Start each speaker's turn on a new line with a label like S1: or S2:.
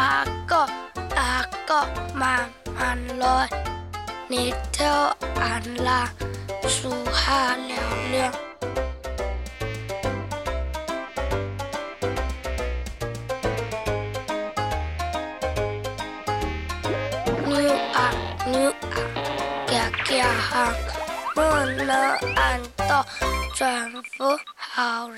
S1: 阿哥阿哥慢慢来，你头暗了，出下凉了。牛啊牛啊，行行行，不能按到转服好人。